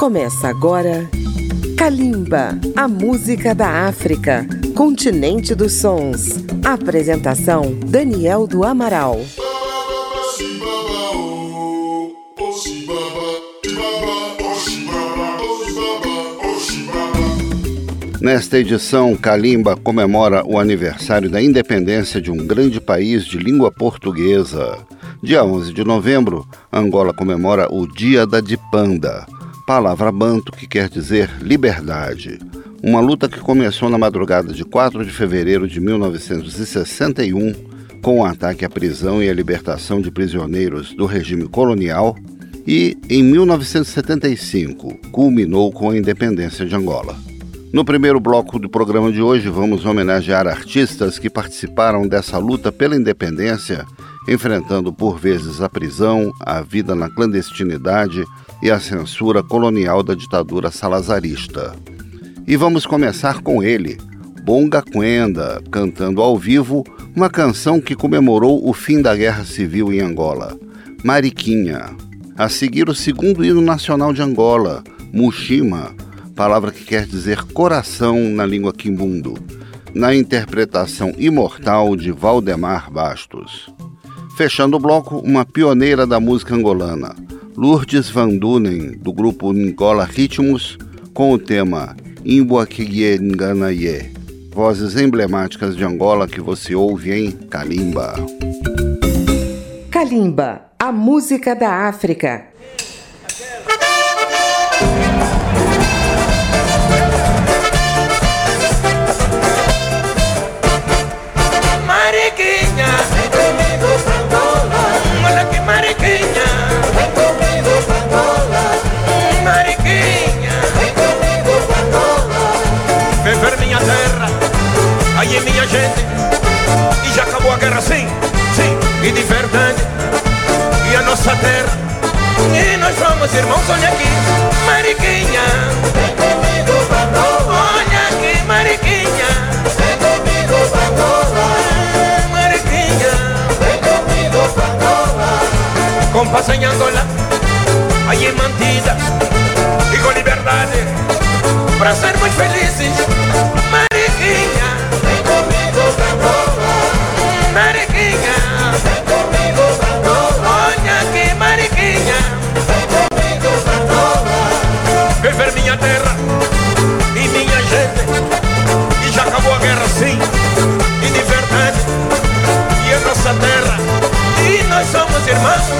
Começa agora Kalimba, a música da África, continente dos sons. Apresentação Daniel do Amaral. Nesta edição, Kalimba comemora o aniversário da independência de um grande país de língua portuguesa. Dia 11 de novembro, Angola comemora o Dia da Dipanda, palavra banto que quer dizer liberdade. Uma luta que começou na madrugada de 4 de fevereiro de 1961, com o ataque à prisão e à libertação de prisioneiros do regime colonial, e em 1975 culminou com a independência de Angola. No primeiro bloco do programa de hoje, vamos homenagear artistas que participaram dessa luta pela independência, enfrentando por vezes a prisão, a vida na clandestinidade e a censura colonial da ditadura salazarista. E vamos começar com ele, Bonga Quenda, cantando ao vivo uma canção que comemorou o fim da Guerra Civil em Angola, Mariquinha. A seguir, o segundo hino nacional de Angola, Mushima palavra que quer dizer coração na língua quimbundo, na interpretação imortal de Valdemar Bastos. Fechando o bloco, uma pioneira da música angolana, Lourdes Van Dunen, do grupo Angola Ritmos, com o tema Imboakiye Nganaye, vozes emblemáticas de Angola que você ouve em Kalimba. Kalimba, a música da África. Paz em Angola Aí mantida E com liberdade Para sermos felizes Mariquinha Mariquinha, vem comigo pra Angola. Olha aqui, Mariquinha, vem comigo pra Angola. Viver minha terra e minha gente. E já acabou a guerra, sim, e de verdade. E a nossa terra, e nós somos irmãos.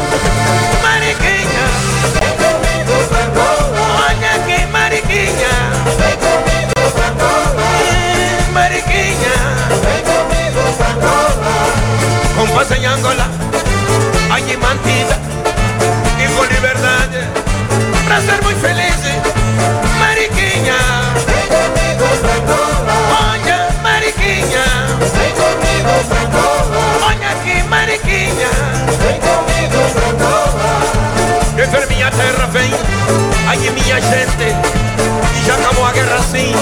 cosa en Angola, allí mantida, y con libertad, para ser muy feliz, mariquinha. Vem comigo pra Angola, olha mariquinha. Vem comigo pra Angola, olha que mariquinha. Vem comigo pra Angola, que ver terra vem, allí minha gente, e já acabou a guerra assim.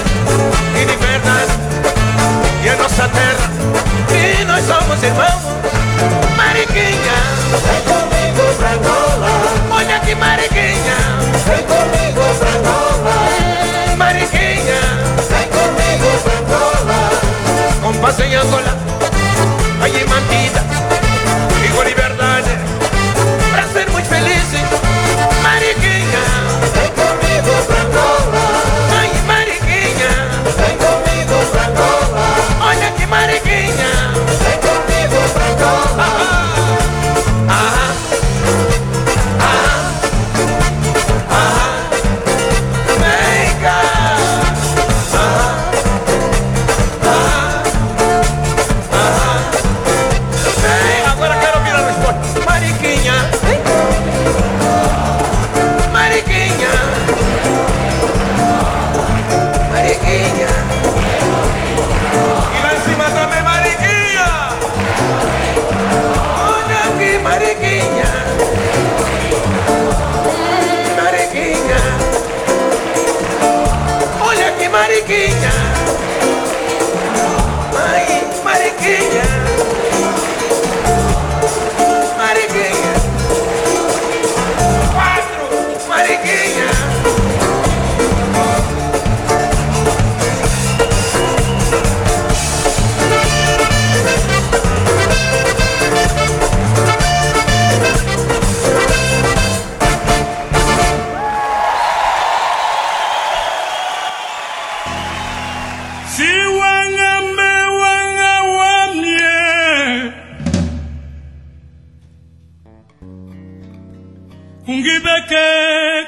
Kungibeke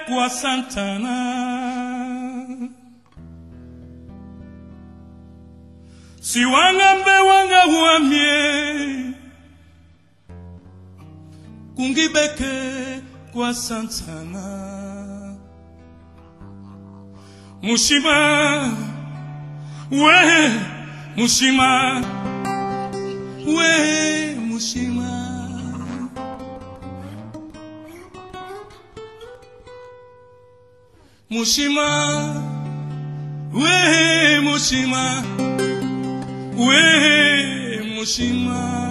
kwa Santana. Si wanga mbe wanga huamie. Kungibeke kwa Santana. Mushima. We Mushima. We Mushima Mushima, we Mushima, we Mushima.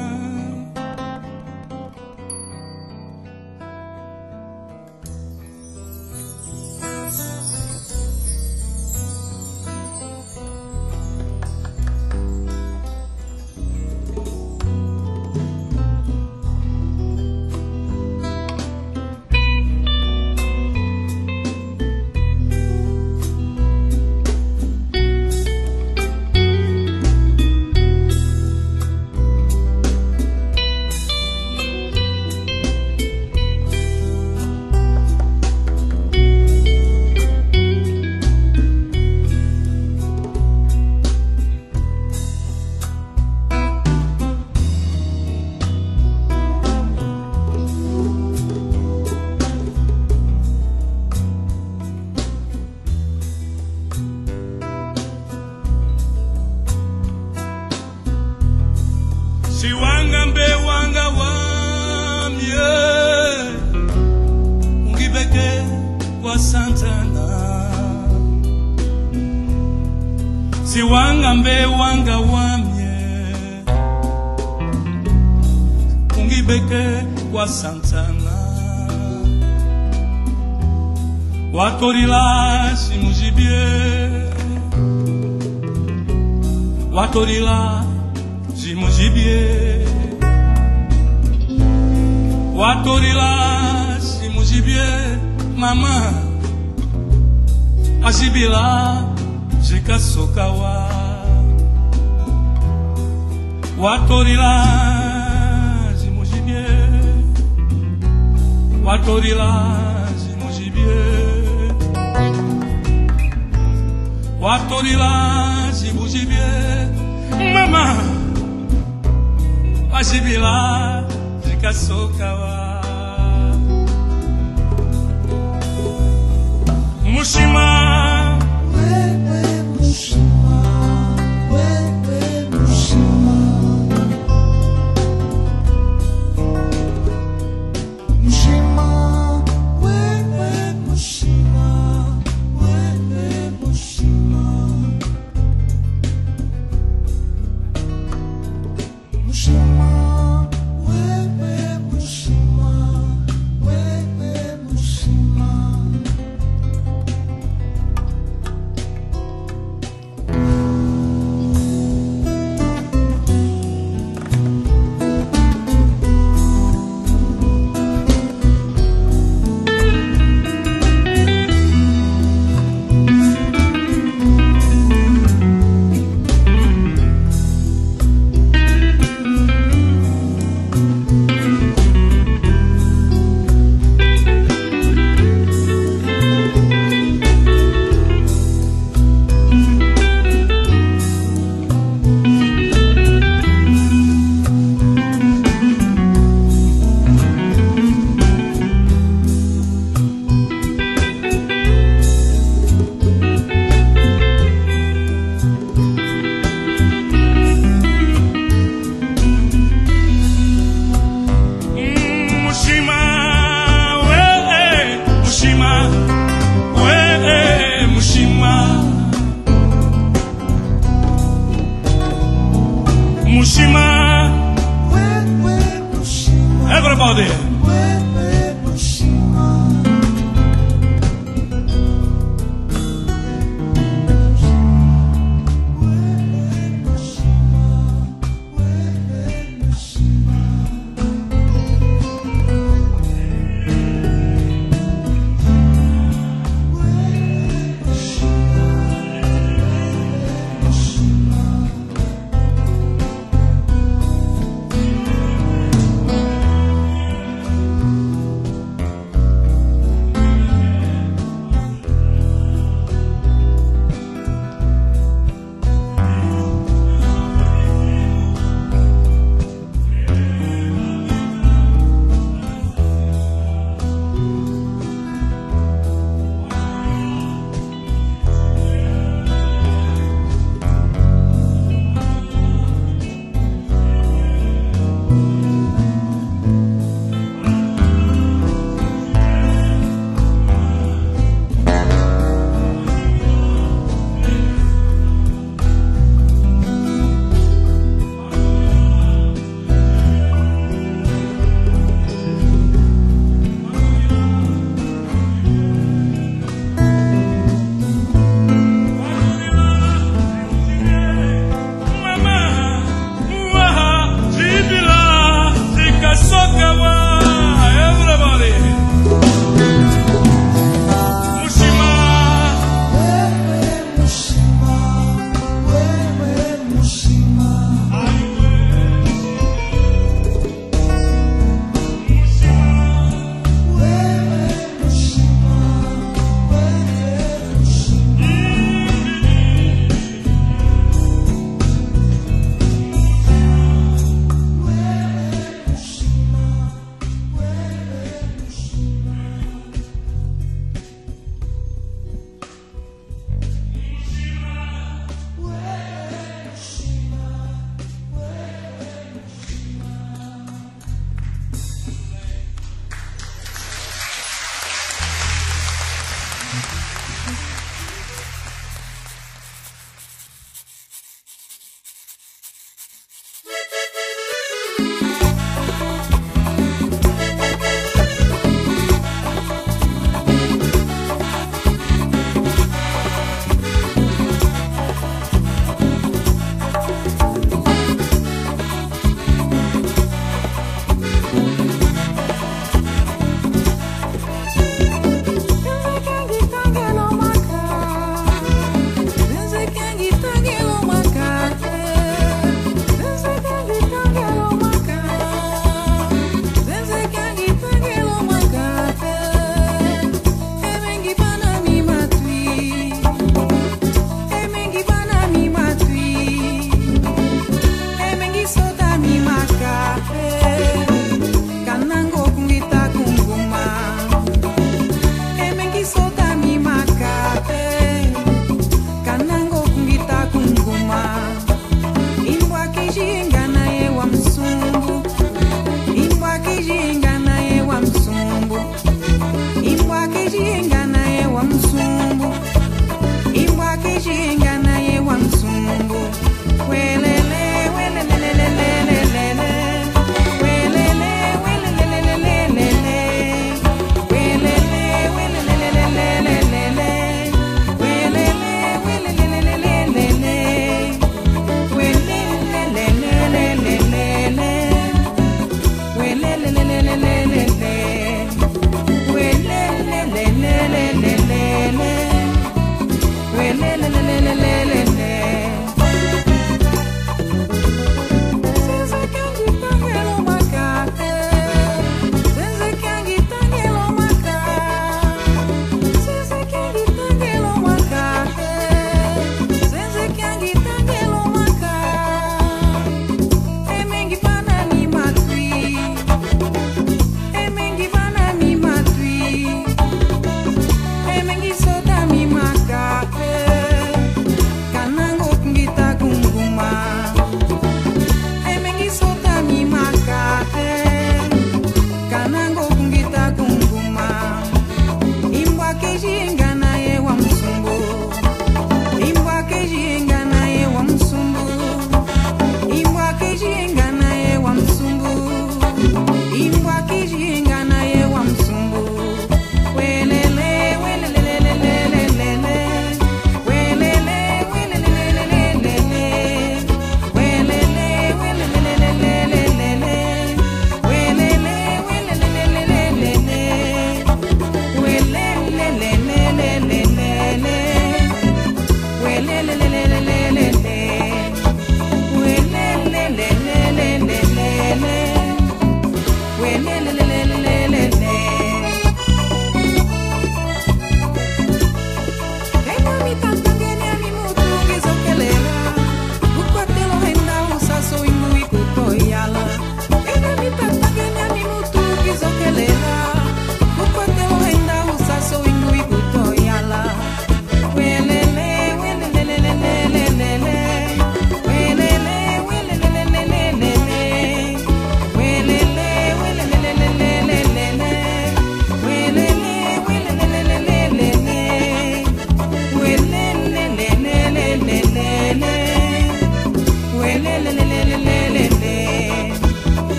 Si wanga mbe wanga wamye. Ungibeke kwa Santana. Watorila simujibie Watorila simujibie Watorila simujibie Mama. Azibila Jikasokawa Watorila simujibie Watorila simujibie Watorila simujibie Mama Azibila Jikasokawa Mushima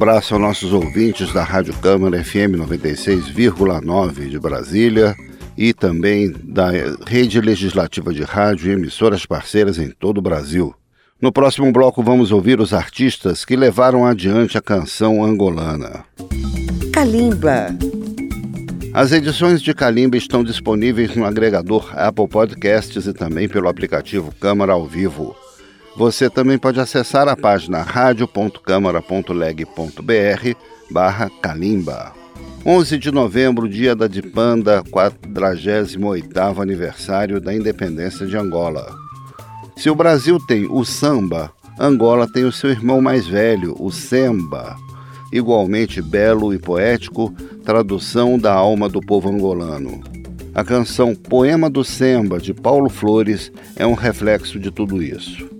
abraço aos nossos ouvintes da Rádio Câmara FM 96,9 de Brasília e também da Rede Legislativa de Rádio e emissoras parceiras em todo o Brasil. No próximo bloco vamos ouvir os artistas que levaram adiante a canção angolana. Kalimba. As edições de Kalimba estão disponíveis no agregador Apple Podcasts e também pelo aplicativo Câmara ao Vivo. Você também pode acessar a página radio.câmara.leg.br barra Kalimba. 11 de novembro, dia da Dipanda, 48º aniversário da independência de Angola. Se o Brasil tem o samba, Angola tem o seu irmão mais velho, o semba, igualmente belo e poético, tradução da alma do povo angolano. A canção Poema do Semba, de Paulo Flores, é um reflexo de tudo isso.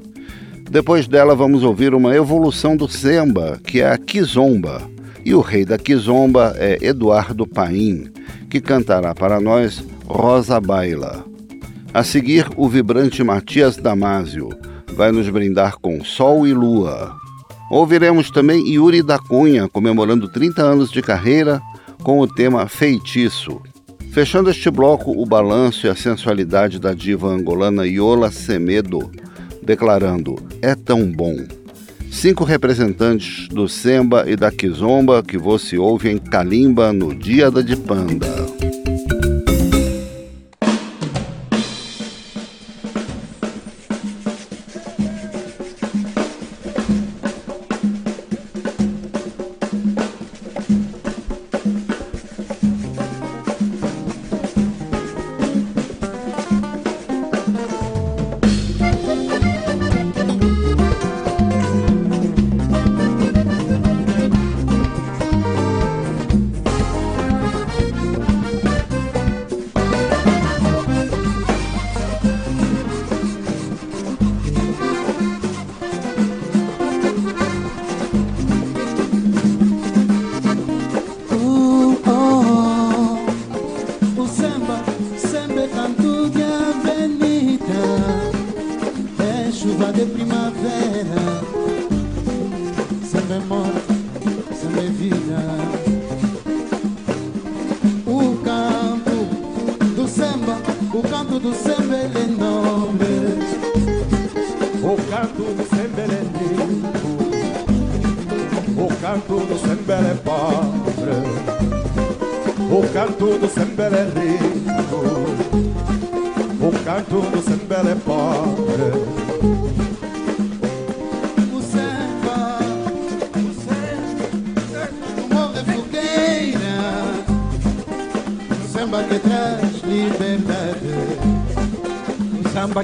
Depois dela, vamos ouvir uma evolução do semba, que é a kizomba. E o rei da kizomba é Eduardo Paim, que cantará para nós Rosa Baila. A seguir, o vibrante Matias Damasio vai nos brindar com Sol e Lua. Ouviremos também Yuri da Cunha comemorando 30 anos de carreira com o tema Feitiço. Fechando este bloco, o balanço e a sensualidade da diva angolana Yola Semedo, declarando: É tão bom. Cinco representantes do Semba e da Kizomba que você ouve em Kalimba no Dia da Dipanda.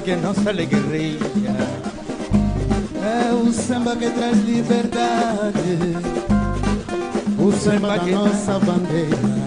Que é nossa alegria. É o samba que traz liberdade. O samba, que nossa bandeira.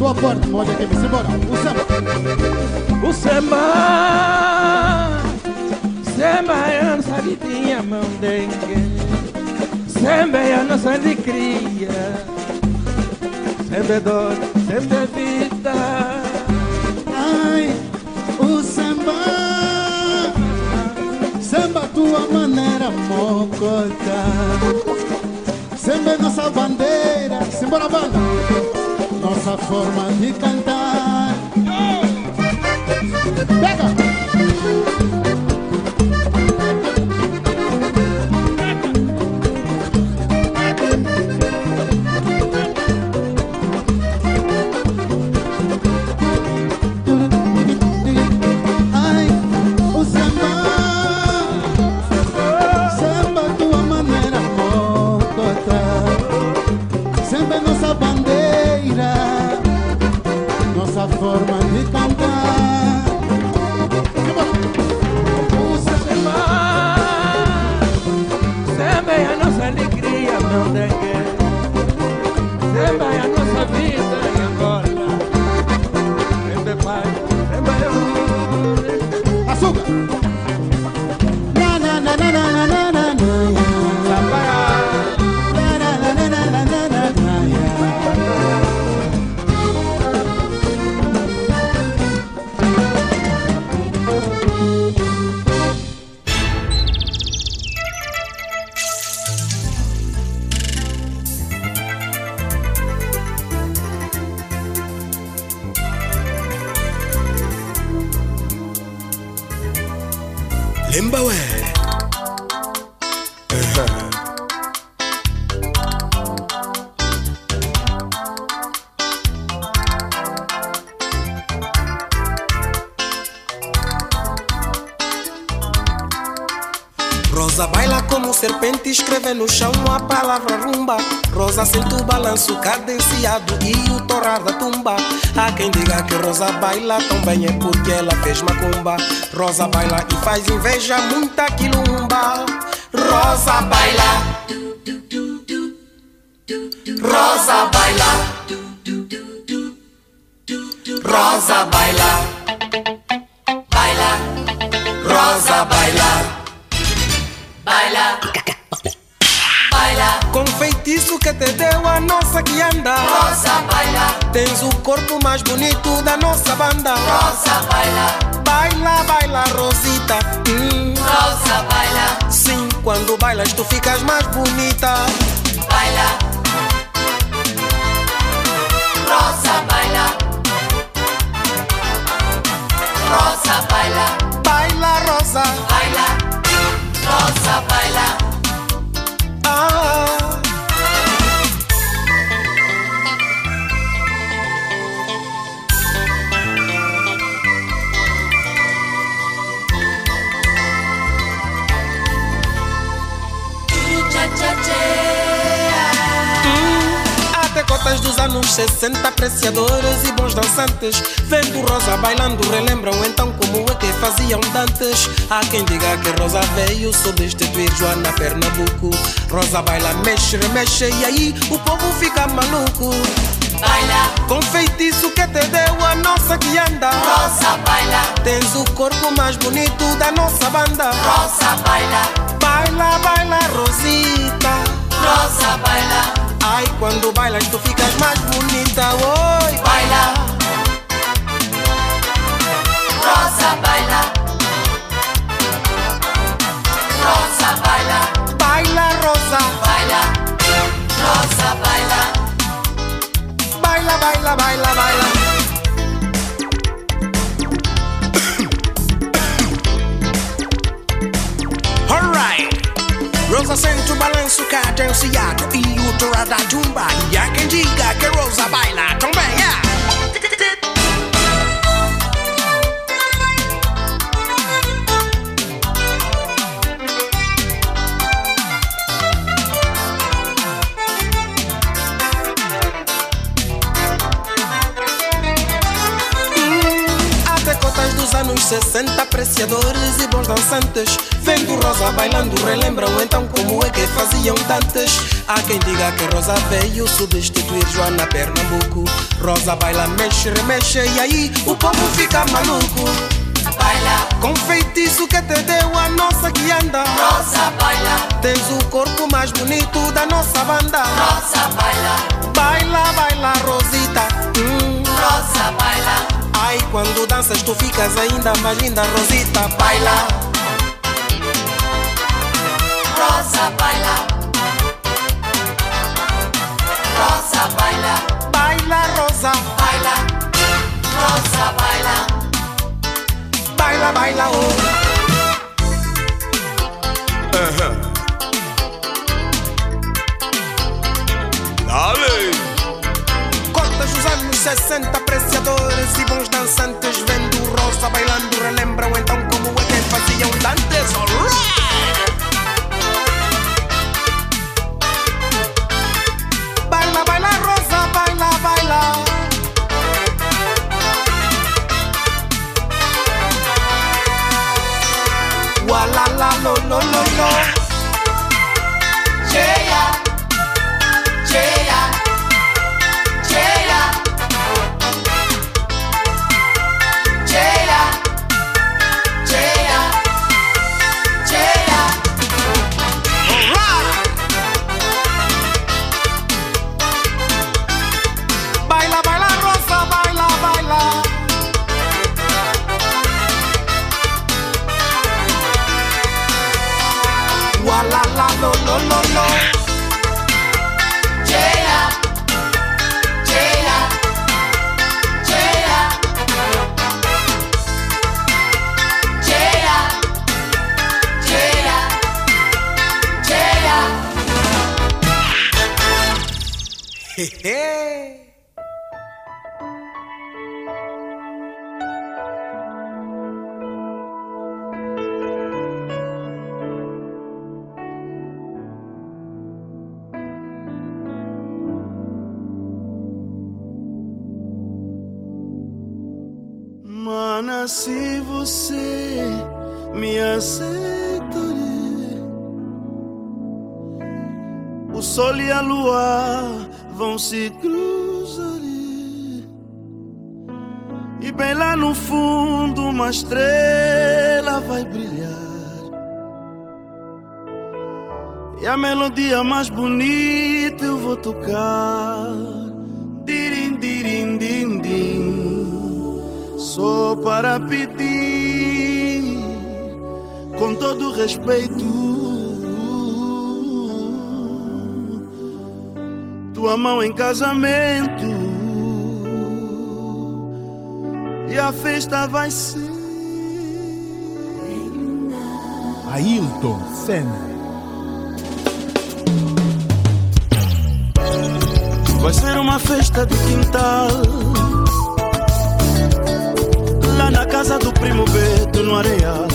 tua porta, molha aqui, simbora, o samba. O samba, samba é a nossa vidinha, mão dengue. Samba é a nossa alegria. Samba é dor, samba é vida. Ai, o samba, samba tua maneira mocota. É nossa bandeira, simbora banda, nossa forma de cantar. Pega! Limbawe. Serpente, escreve no chão a palavra rumba. Rosa sente o balanço cadenciado e o torrar da tumba. Há quem diga que Rosa baila tão bem é porque ela fez macumba. Rosa baila e faz inveja muita quilumba. Rosa baila. Rosa baila. Rosa baila. Baila. Rosa. Baila. Baila. Feitiço que te deu a nossa que anda. Rosa baila. Tens o corpo mais bonito da nossa banda. Rosa baila. Baila, baila, Rosita. Hum. Rosa baila. Sim, quando bailas tu ficas mais bonita. Baila. Rosa baila. Rosa baila. Baila, Rosa. Baila. Rosa baila. Cotas dos anos 60, apreciadores e bons dançantes. Vendo Rosa bailando, relembram então como é que faziam dantes. Há quem diga que Rosa veio substituir Joana Pernambuco. Rosa baila, mexe, remexe e aí o povo fica maluco. Baila com feitiço que te deu a nossa que anda. Rosa baila, tens o corpo mais bonito da nossa banda. Rosa baila, baila, baila, Rosita. Rosa baila. Ai, quando bailas tu ficas mais bonita, oi. Baila. Rosa baila. Rosa baila. Baila, Rosa. Baila. Rosa baila. Baila, baila, baila, baila. Rosa sente o balanço cadenciado e o torar da tumba. E há quem diga que Rosa baila também, Até cotas dos anos 60, apreciadores e bons dançantes. Vendo Rosa bailando, relembram então como é que faziam dantes. Há quem diga que Rosa veio substituir Joana Pernambuco. Rosa baila, mexe, remexe e aí o povo fica maluco. Baila, Com feitiço que te deu a nossa que anda. Rosa, baila, Tens o corpo mais bonito da nossa banda. Rosa, baila, Baila, baila, Rosita. Hum. Rosa, baila, Ai, quando danças tu ficas ainda mais linda, Rosita. Baila, Baila, baila, oh. Dale. Cotas dos anos 60, apreciadores e bons dançantes. Vendo Rosa bailando, relembram então como é que faziam dantes. Alright! song Se você me aceita, o sol e a lua vão se cruzar. E bem lá no fundo uma estrela vai brilhar. E a melodia mais bonita eu vou tocar. Só para pedir, com todo respeito, tua mão em casamento. E a festa vai ser. Ailton Senna. Vai ser uma festa de quintal casa do primo Beto no areal.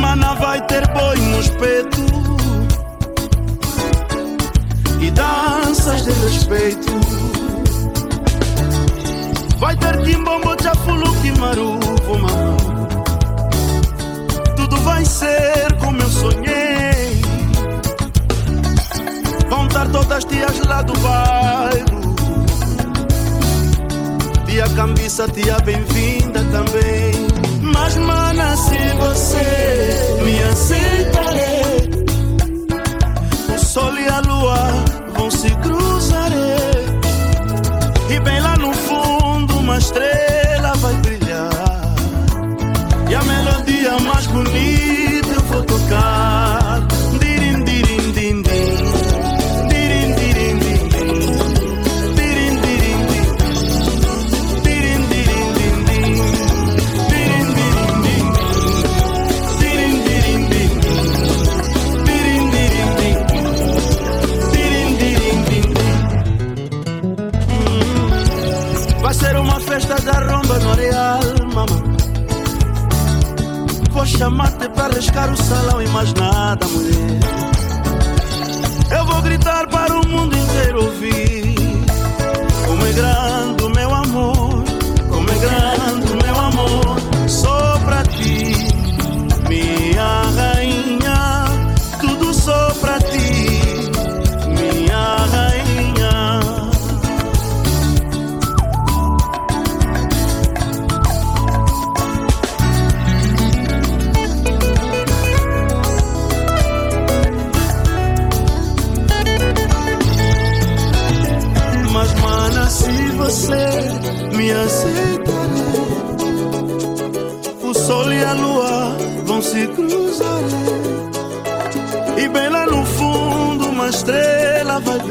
Mana vai ter boi no espeto E danças de respeito. Vai ter timbombo, chafulo, maruvo, mamão Tudo vai ser como eu sonhei. Vão estar todas tias lá do bairro Tia Cambiça, tia bem-vinda também. Mas mana, se você me aceitar O sol e a lua arriscar o salão imaginário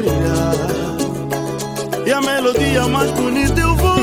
brilhar. E a melodia mais bonita eu vou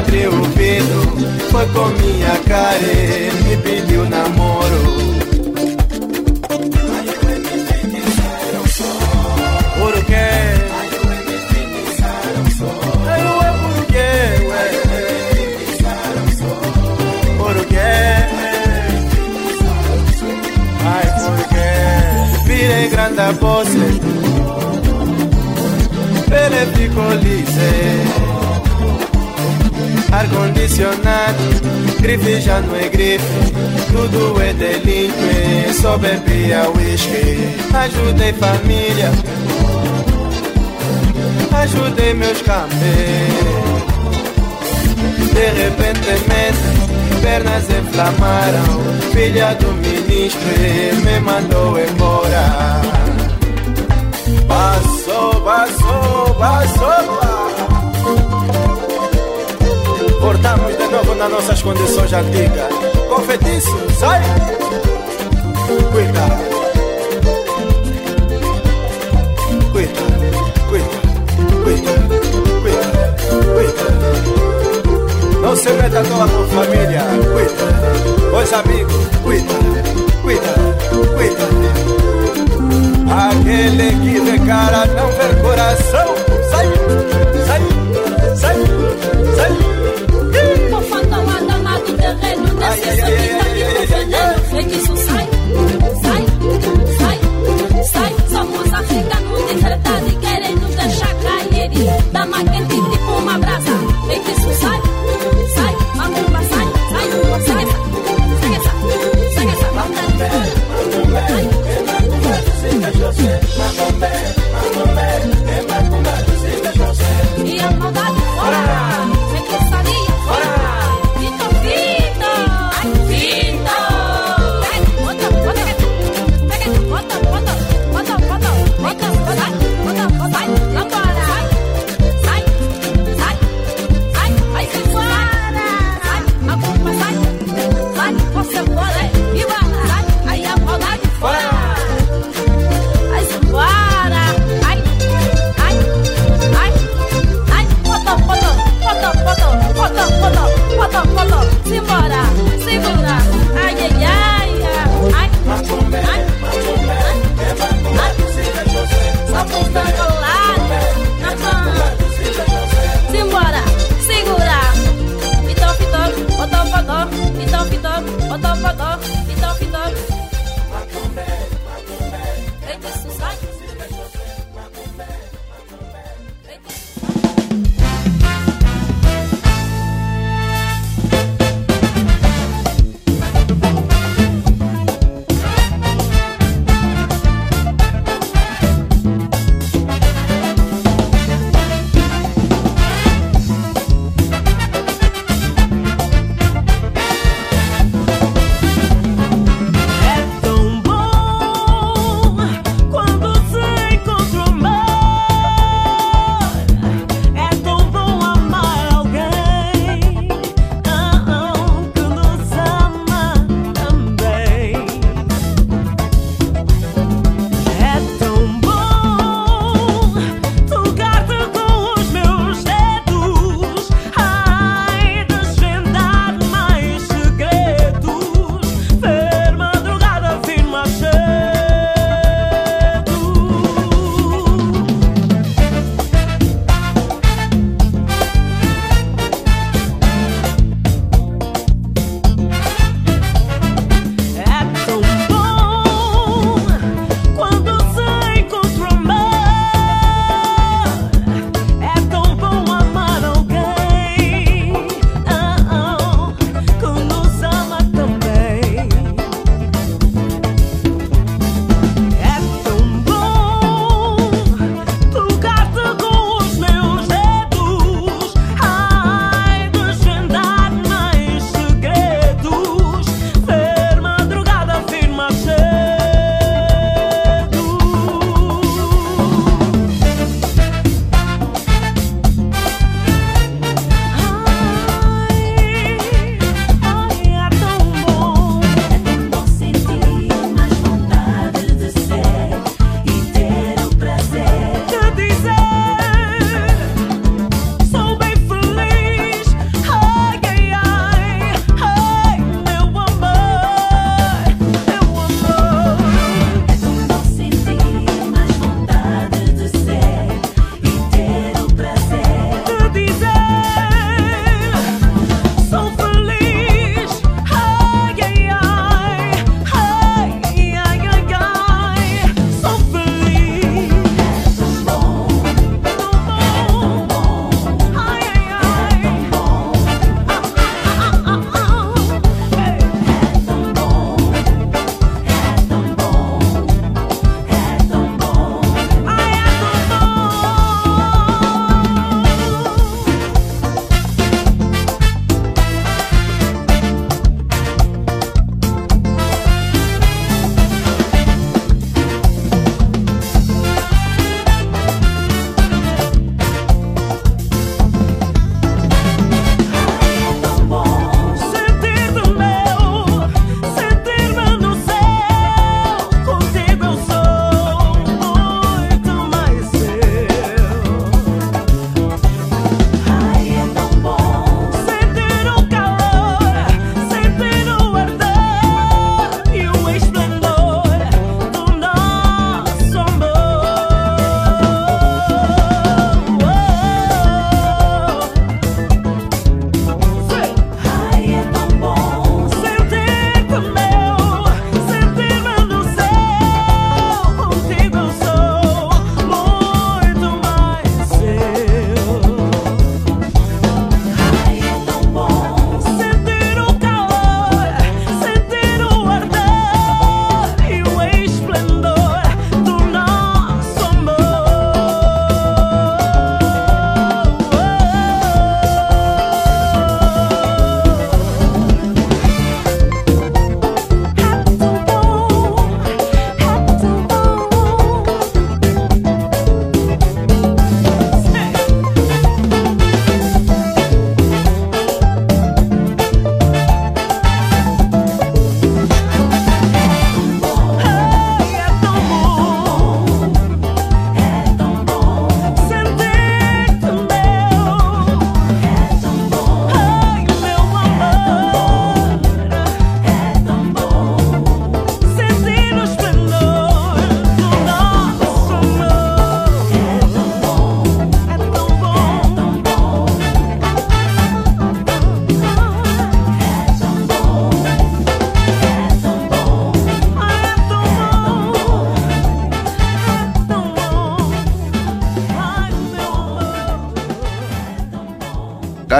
abriu o vidro, foi com minha careta. grife já não é grife, tudo é delinque. Só bebia whisky, ajudei família, ajudei meus camelos. De repente, pernas inflamaram. Filha do ministro me mandou embora. Passou, passou, passou. Cortamos de nas nossas condições antigas. Confetiço, sai! Cuidado! cuida cuida cuida cuida. Não se meta à toa com família, cuida. Os amigos, cuida, cuida, cuida. Aquele que vê cara não vê coração, sai, sai, sai. Sai, somos arreganos, despertados e querendo deixar cair. Da maquete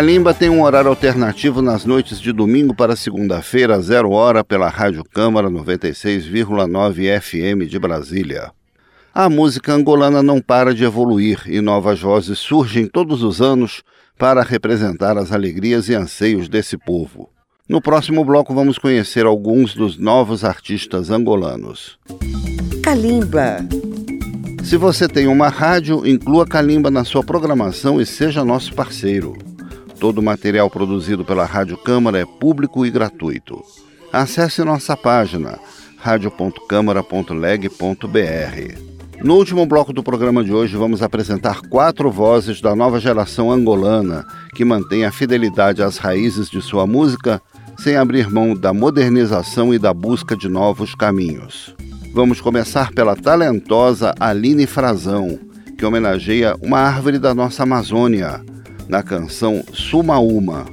Calimba tem um horário alternativo nas noites de domingo para segunda-feira, zero hora, pela Rádio Câmara 96,9 FM de Brasília. A música angolana não para de evoluir e novas vozes surgem todos os anos para representar as alegrias e anseios desse povo. No próximo bloco, vamos conhecer alguns dos novos artistas angolanos. Calimba. Se você tem uma rádio, inclua Calimba na sua programação e seja nosso parceiro. Todo o material produzido pela Rádio Câmara é público e gratuito. Acesse nossa página radio.câmara.leg.br. No último bloco do programa de hoje, vamos apresentar quatro vozes da nova geração angolana que mantém a fidelidade às raízes de sua música sem abrir mão da modernização e da busca de novos caminhos. Vamos começar pela talentosa Aline Frazão, que homenageia uma árvore da nossa Amazônia, na canção Sumaúma.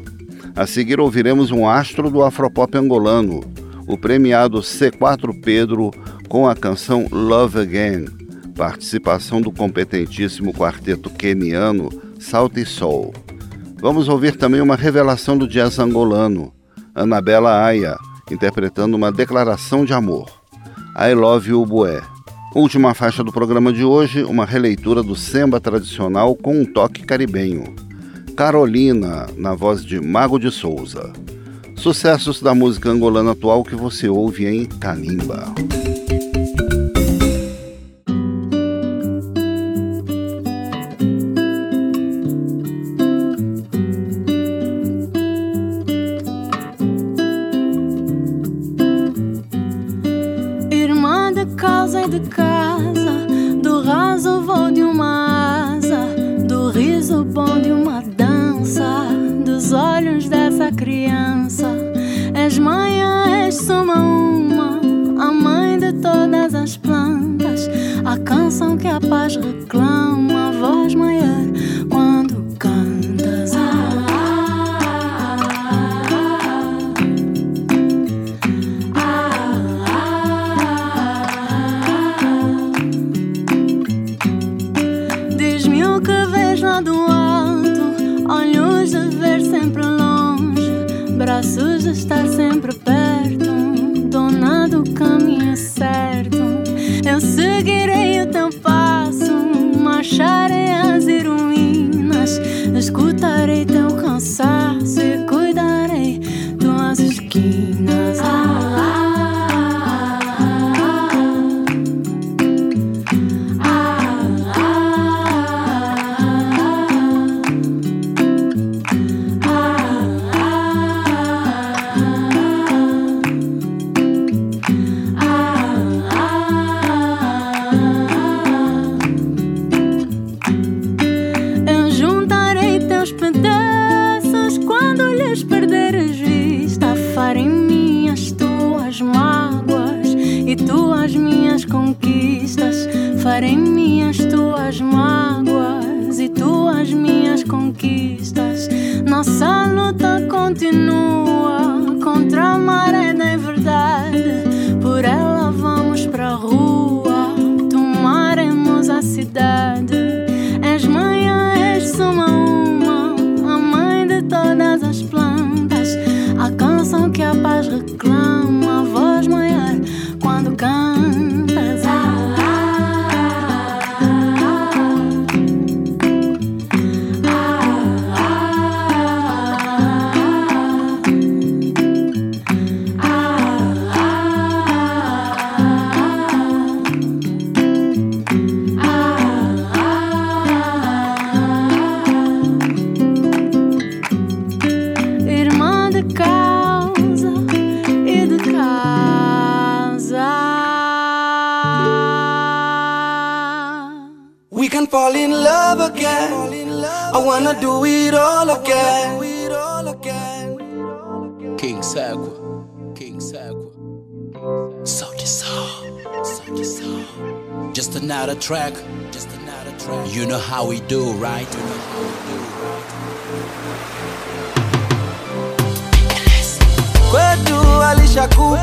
A seguir ouviremos um astro do afropop angolano, o premiado C4 Pedro, com a canção Love Again, participação do competentíssimo quarteto keniano Salty Soul. Vamos ouvir também uma revelação do jazz angolano, Anabela Aya, interpretando uma declaração de amor, I Love You Bué. Última faixa do programa de hoje, uma releitura do samba tradicional com um toque caribenho. Carolina, na voz de Mago de Souza. Sucessos da música angolana atual que você ouve em Kalimba.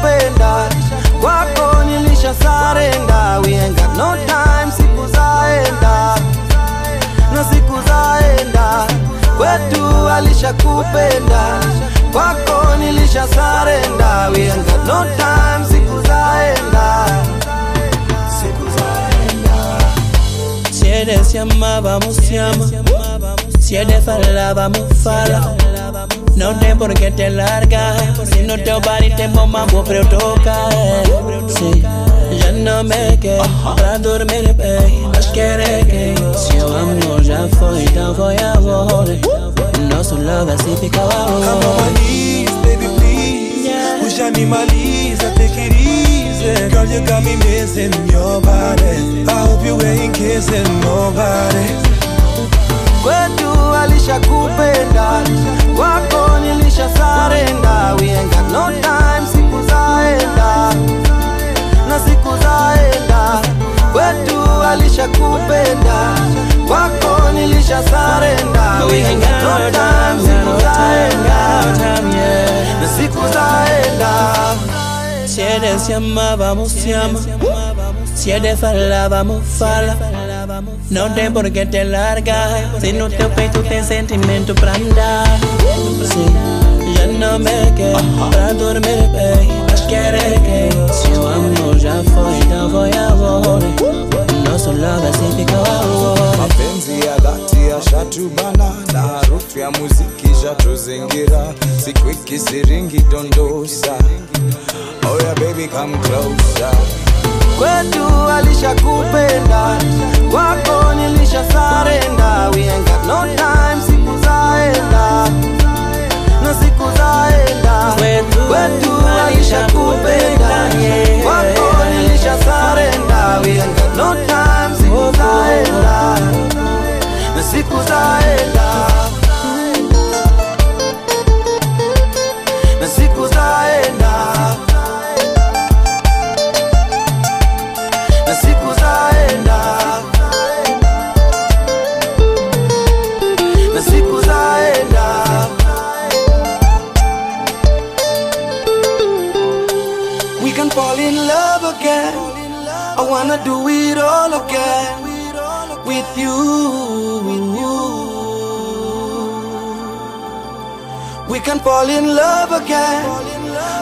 Alishakupenda kwako nilisha sarenda. We ain't got no time siku zaenda. Na siku zaenda kwetu alisha kupenda. Kwako nilisha sarenda. We ain't got no time siku zaenda. Siku zaenda. Si eres llama, amaba, llama. Si eres falaba, vamos fala. No tem por que te largar. Si no te body te mamá, vou pra eu tocar. Eh. Sí, já não me quer pra dormir bem. Mas querer que seu amor já foi, então foi agora. Nosso love assim fica Come on my agora. knees, baby please Push animalize, take it easy Girl you got me missing your body I hope you ain't kissing nobody kwetu alishakupenda kwako nilisha sarenda we ain't got no time. Siku zaenda na siku zaenda kwetu alishakupenda kwako nilisha sarenda we ain't got no time. siku zaenda na siku zaenda Si eres llama, vamos llama. Si eres fala, vamos fala. Não tem por que te largar. Se no teu peito tem sentimento pra andar. Sim, já não me quer pra dormir bem. Mas querer que seu amor já foi, então foi agora. Nosso love assim fica agora. mapenzi ya dhati yashatubana na harufu ya muziki shatuzingira siku ikisiringi dondosa oh yeah, baby come closer kwetu alishakupenda kwako nilisha sarenda we ain't got no time siku zaenda. Na siku zaenda. Kwetu alishakupenda kwako nilisha sarenda we ain't got no time siku zaenda. Na siku zaenda wanna do it all again with you we can fall in love again.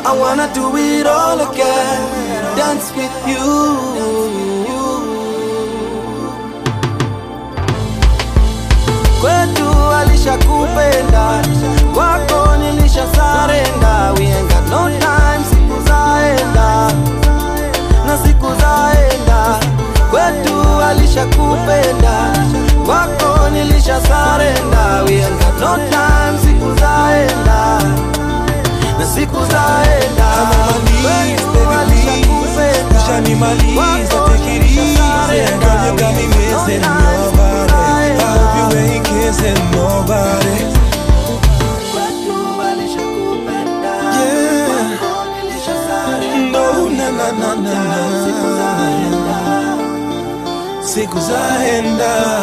I wanna do it all again. Dance with you kwetu alishakupenda kwako nilisha sarenda. We ain't got no time siku zaenda na siku zaenda. Kwetu alishakupenda wako nilisha sarenda we ain't got no time siku zaenda. Na siku zaenda. Kwetu your I hope you ain't kissing nobody na na na na na Siku zaenda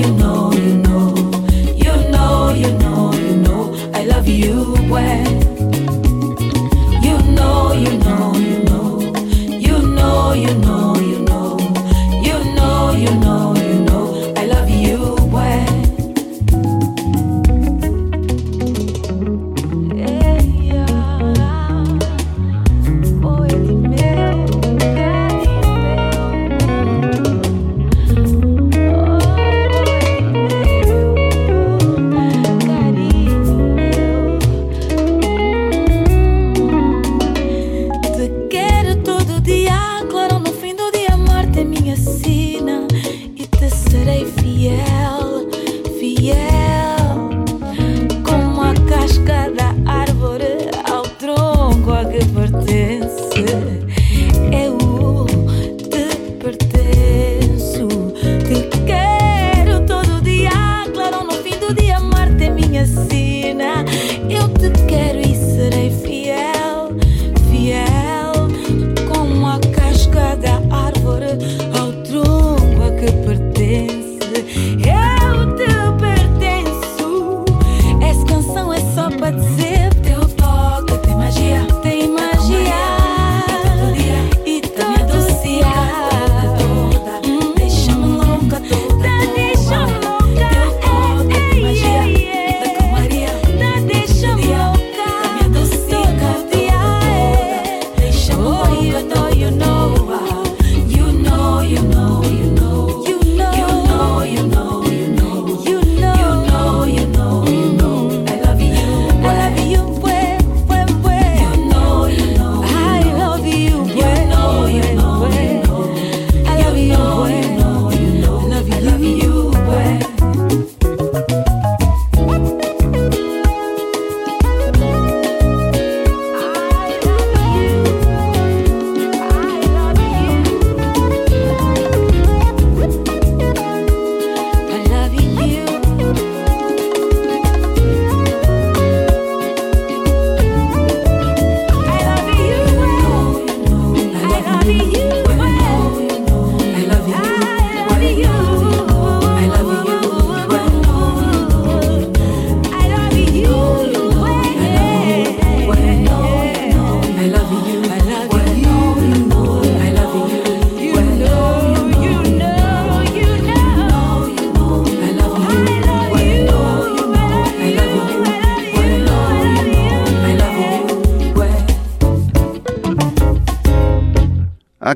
you know.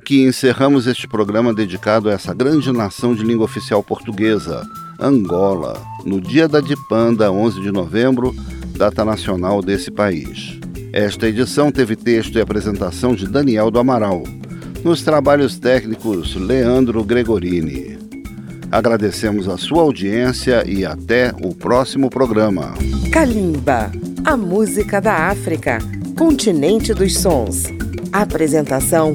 Aqui encerramos este programa dedicado a essa grande nação de língua oficial portuguesa, Angola, no dia da Dipanda, 11 de novembro, data nacional desse país. Esta edição teve texto e apresentação de Daniel do Amaral. Nos trabalhos técnicos, Leandro Gregorini. Agradecemos a sua audiência e até o próximo programa. Kalimba, a música da África, continente dos sons. Apresentação